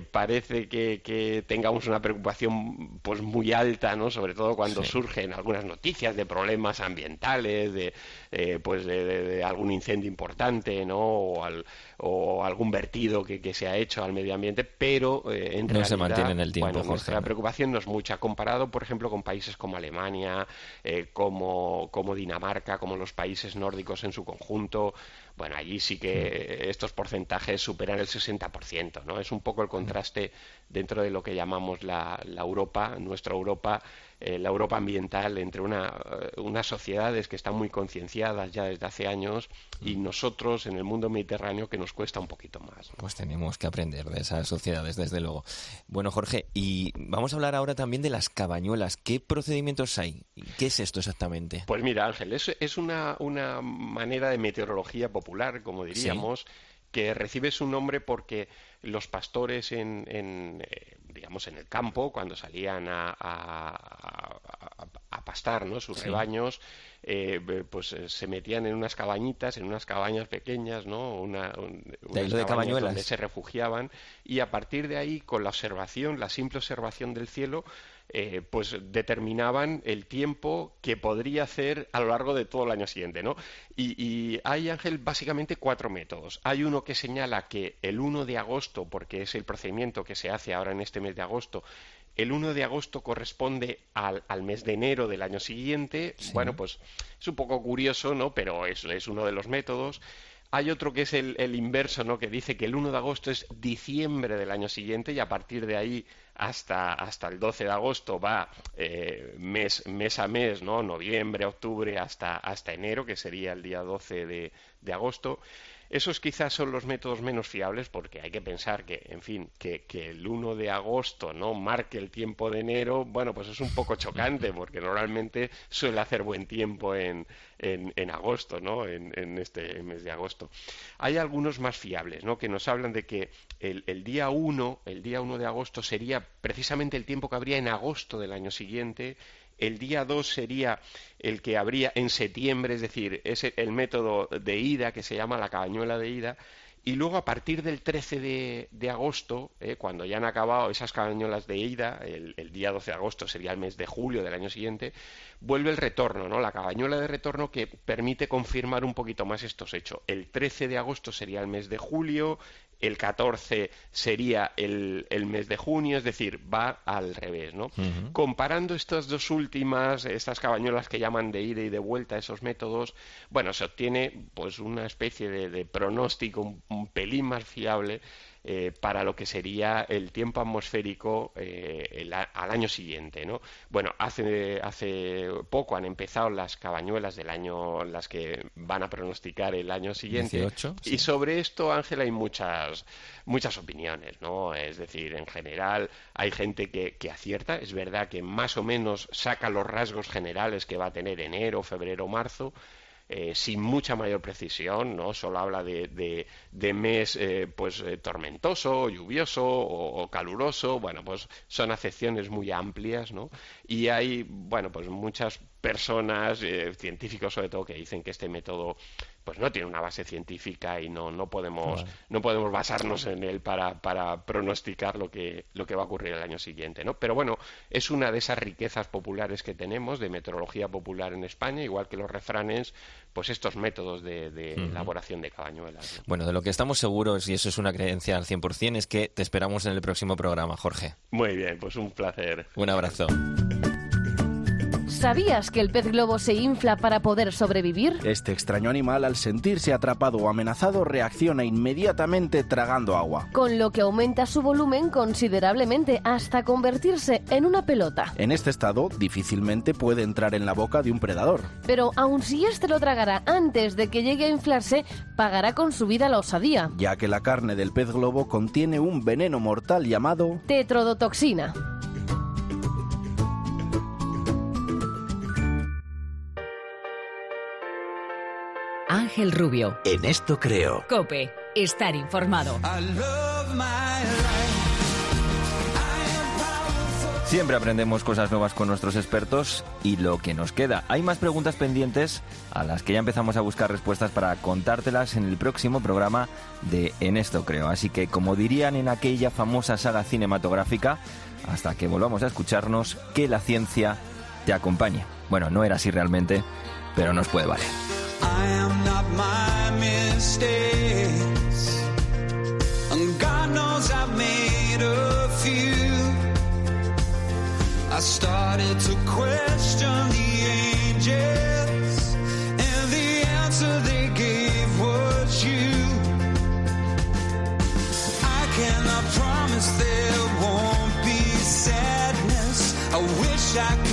parece que, tengamos una preocupación pues muy alta, ¿no? Sobre todo cuando surgen algunas noticias de problemas ambientales, de eh, pues de, algún incendio importante, ¿no? O, algún vertido que, se ha hecho al medio ambiente, pero eh, en no se mantiene en el tiempo. Bueno, nuestra preocupación no es mucha comparado, por ejemplo, con países como Alemania, eh, como, como Dinamarca, como los países nórdicos en su conjunto bueno, allí sí que estos porcentajes superan el 60%, ¿no? Es un poco el contraste dentro de lo que llamamos la, la Europa, nuestra Europa, eh, la Europa ambiental entre una, eh, unas sociedades que están muy concienciadas ya desde hace años y nosotros en el mundo mediterráneo que nos cuesta un poquito más. Pues tenemos que aprender de esas sociedades, desde luego. Bueno, Jorge, y vamos a hablar ahora también de las cabañuelas. ¿Qué procedimientos hay? ¿Qué es esto exactamente? Pues mira, Ángel, es, es una, una manera de meteorología popular, como diríamos, que recibe su nombre porque los pastores en, eh, digamos en el campo cuando salían a, pastar ¿no? sus rebaños eh, pues eh, se metían en unas cabañitas en unas cabañas pequeñas no una, de cabañuelas donde se refugiaban y a partir de ahí con la observación la simple observación del cielo eh, pues determinaban el tiempo que podría hacer a lo largo de todo el año siguiente, ¿no? Y, hay, Ángel, básicamente cuatro métodos. Hay uno que señala que el 1 de agosto, porque es el procedimiento que se hace ahora en este mes de agosto, el 1 de agosto corresponde al, mes de enero del año siguiente. Bueno, pues es un poco curioso, ¿no? Pero es, es uno de los métodos. Hay otro que es el, el, inverso, ¿no? Que dice que el 1 de agosto es diciembre del año siguiente y a partir de ahí hasta, hasta el 12 de agosto va eh, mes, mes a mes, ¿no? Noviembre, octubre, hasta, hasta enero, que sería el día 12 de, de agosto. Esos quizás son los métodos menos fiables porque hay que pensar que, en fin, que, el 1 de agosto no marque el tiempo de enero, bueno, pues es un poco chocante porque normalmente suele hacer buen tiempo en, en, agosto, ¿no? En, este mes de agosto. Hay algunos más fiables, ¿no? Que nos hablan de que el, el día 1, el día 1 de agosto sería precisamente el tiempo que habría en agosto del año siguiente el día 2 sería el que habría en septiembre, es decir, es el método de ida que se llama la cabañuela de ida. Y luego a partir del 13 de, agosto, eh, cuando ya han acabado esas cabañuelas de ida, el, el, día 12 de agosto sería el mes de julio del año siguiente, vuelve el retorno, ¿no? La cabañuela de retorno que permite confirmar un poquito más estos hechos. El 13 de agosto sería el mes de julio, el 14 sería el, mes de junio, es decir, va al revés, ¿no? Comparando estas dos últimas, estas cabañuelas que llaman de ida y de vuelta, esos métodos, bueno, se obtiene pues una especie de, pronóstico un, pelín más fiable eh, para lo que sería el tiempo atmosférico eh, al año siguiente, ¿no? Bueno, hace, hace poco han empezado las cabañuelas del año, las que van a pronosticar el año siguiente. y sobre esto, Ángel, hay muchas, muchas opiniones, ¿no? Es decir, en general hay gente que, que acierta, es verdad que más o menos saca los rasgos generales que va a tener enero, febrero, marzo, eh, sin mucha mayor precisión, ¿no? Solo habla de, de, mes eh, pues eh, tormentoso, lluvioso o, caluroso, bueno, pues son acepciones muy amplias, ¿no? Y hay, bueno, pues muchas personas, científicos sobre todo, que dicen que este método pues no tiene una base científica y no, no podemos no podemos basarnos en él para, para pronosticar lo que, lo que va a ocurrir el año siguiente, ¿no? Pero bueno, es una de esas riquezas populares que tenemos de meteorología popular en España, igual que los refranes, pues estos métodos de, elaboración de cabañuelas. Bueno, de lo que estamos seguros, y eso es una creencia al 100%, es que te esperamos en el próximo programa, Jorge. Muy bien, pues un placer. Un abrazo. ¿Sabías que el pez globo se infla para poder sobrevivir? Este extraño animal, al sentirse atrapado o amenazado, reacciona inmediatamente tragando agua. Con lo que aumenta su volumen considerablemente hasta convertirse en una pelota. En este estado, difícilmente puede entrar en la boca de un predador. Pero aun si éste lo tragará antes de que llegue a inflarse, pagará con su vida la osadía. Ya que la carne del pez globo contiene un veneno mortal llamado tetrodotoxina. Ángel Rubio. En esto creo. Cope estar informado. Siempre aprendemos cosas nuevas con nuestros expertos y lo que nos queda. Hay más preguntas pendientes a las que ya empezamos a buscar respuestas para contártelas en el próximo programa de En esto creo. Así que como dirían en aquella famosa saga cinematográfica, hasta que volvamos a escucharnos, que la ciencia te acompañe. Bueno, no era así realmente, pero nos puede valer. I am not my mistakes. And God knows I've made a few. I started to question the angels, and the answer they gave was you. I cannot promise there won't be sadness. I wish I could.